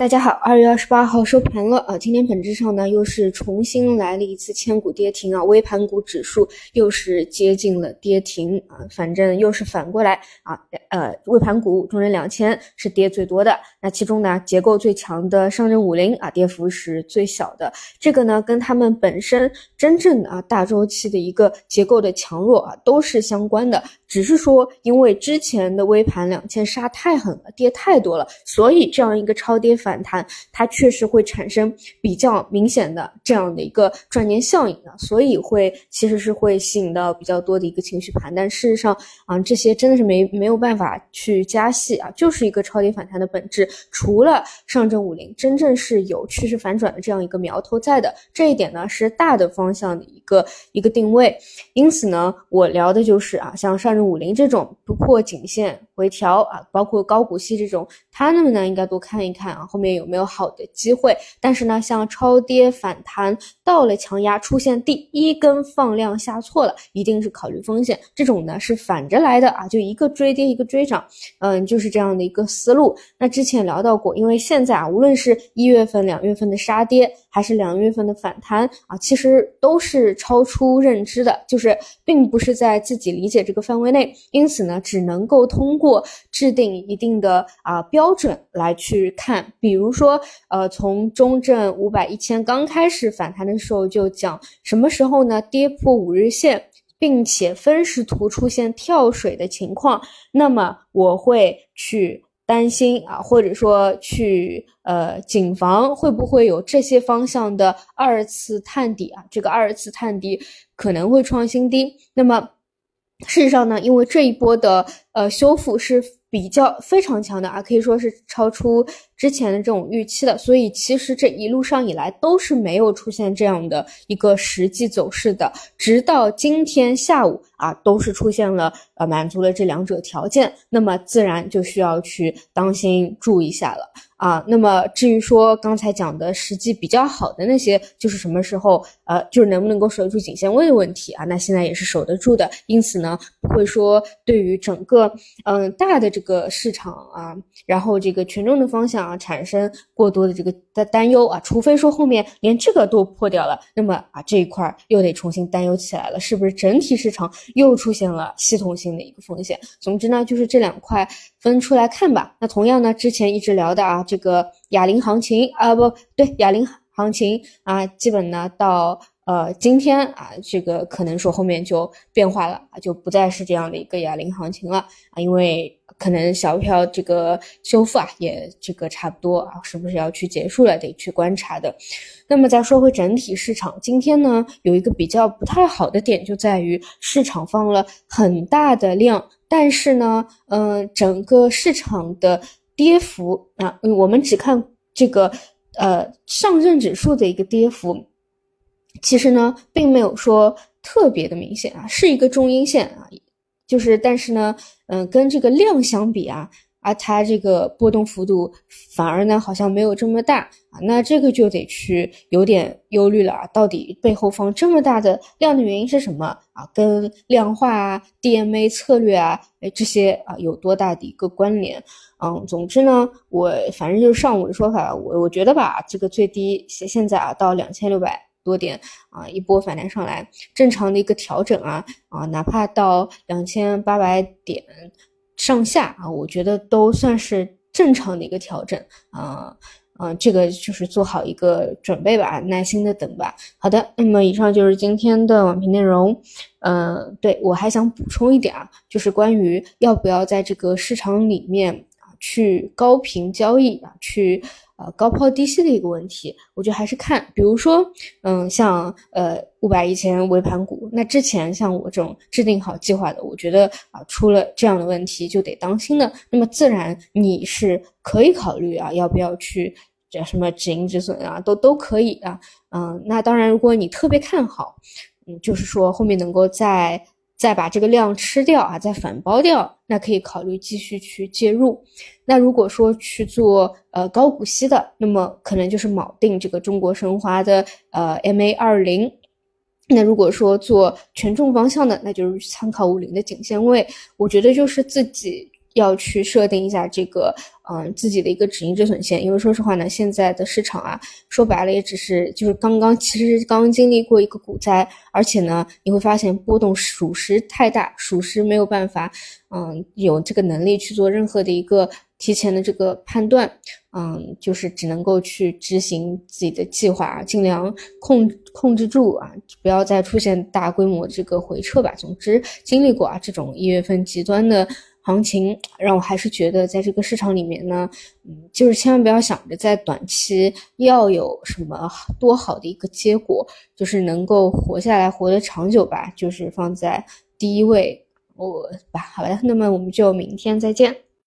大家好，二月二十八号收盘了。啊，今天本质上呢又是重新来了一次千股跌停啊，微盘股指数又是接近了跌停啊，反正又是反过来啊，呃，微盘股中证两千是跌最多的，那其中呢结构最强的上证五零啊，跌幅是最小的，这个呢跟他们本身真正的啊大周期的一个结构的强弱啊都是相关的，只是说因为之前的微盘两千杀太狠了，跌太多了，所以这样一个超跌反。反弹，它确实会产生比较明显的这样的一个赚钱效应的，所以会其实是会吸引到比较多的一个情绪盘。但事实上啊，这些真的是没没有办法去加戏啊，就是一个超跌反弹的本质。除了上证五零真正是有趋势反转的这样一个苗头在的，这一点呢是大的方向的一个一个定位。因此呢，我聊的就是啊，像上证五零这种不破颈线回调啊，包括高股息这种，它们呢应该多看一看啊。后面有没有好的机会？但是呢，像超跌反弹到了强压，出现第一根放量下挫了，一定是考虑风险。这种呢是反着来的啊，就一个追跌，一个追涨，嗯，就是这样的一个思路。那之前聊到过，因为现在啊，无论是一月份、两月份的杀跌，还是两月份的反弹啊，其实都是超出认知的，就是并不是在自己理解这个范围内。因此呢，只能够通过制定一定的啊标准来去看。比如说，呃，从中证五百、一千刚开始反弹的时候就讲，什么时候呢？跌破五日线，并且分时图出现跳水的情况，那么我会去担心啊，或者说去呃谨防会不会有这些方向的二次探底啊？这个二次探底可能会创新低。那么事实上呢，因为这一波的呃修复是。比较非常强的啊，可以说是超出之前的这种预期的，所以其实这一路上以来都是没有出现这样的一个实际走势的，直到今天下午啊，都是出现了呃满足了这两者条件，那么自然就需要去当心注意一下了。啊，那么至于说刚才讲的实际比较好的那些，就是什么时候，呃，就是能不能够守住颈线位的问题啊？那现在也是守得住的，因此呢，不会说对于整个嗯大的这个市场啊，然后这个权重的方向啊，产生过多的这个担担忧啊，除非说后面连这个都破掉了，那么啊这一块又得重新担忧起来了，是不是整体市场又出现了系统性的一个风险？总之呢，就是这两块分出来看吧。那同样呢，之前一直聊的啊。这个哑铃行情啊，不对，哑铃行情啊，基本呢到呃今天啊，这个可能说后面就变化了，就不再是这样的一个哑铃行情了啊，因为可能小票这个修复啊，也这个差不多啊，是不是要去结束了，得去观察的。那么再说回整体市场，今天呢有一个比较不太好的点，就在于市场放了很大的量，但是呢，嗯，整个市场的。跌幅啊，我们只看这个呃上证指数的一个跌幅，其实呢并没有说特别的明显啊，是一个中阴线啊，就是但是呢，嗯，跟这个量相比啊。啊，它这个波动幅度反而呢好像没有这么大啊，那这个就得去有点忧虑了啊，到底背后放这么大的量的原因是什么啊？跟量化啊、DMA 策略啊，哎这些啊有多大的一个关联？嗯，总之呢，我反正就是上午的说法，我我觉得吧，这个最低现现在啊到两千六百多点啊，一波反弹上来，正常的一个调整啊啊，哪怕到两千八百点。上下啊，我觉得都算是正常的一个调整啊，嗯，这个就是做好一个准备吧，耐心的等吧。好的，那么以上就是今天的网评内容。嗯，对我还想补充一点啊，就是关于要不要在这个市场里面啊去高频交易啊去。呃，高抛低吸的一个问题，我觉得还是看，比如说，嗯，像呃五百一千微盘股，那之前像我这种制定好计划的，我觉得啊出了这样的问题就得当心的，那么自然你是可以考虑啊，要不要去叫什么止盈止损啊，都都可以啊，嗯，那当然，如果你特别看好，嗯，就是说后面能够再再把这个量吃掉啊，再反包掉，那可以考虑继续去介入。那如果说去做呃高股息的，那么可能就是铆定这个中国神华的呃 MA 二零。那如果说做权重方向的，那就是参考五零的颈线位。我觉得就是自己要去设定一下这个，嗯，自己的一个止盈止损线，因为说实话呢，现在的市场啊，说白了也只是就是刚刚，其实刚刚经历过一个股灾，而且呢，你会发现波动属实太大，属实没有办法，嗯，有这个能力去做任何的一个提前的这个判断，嗯，就是只能够去执行自己的计划，尽量控控制住啊，不要再出现大规模这个回撤吧。总之，经历过啊这种一月份极端的。行情让我还是觉得，在这个市场里面呢，嗯，就是千万不要想着在短期要有什么多好的一个结果，就是能够活下来、活得长久吧，就是放在第一位。我吧，好的，那么我们就明天再见。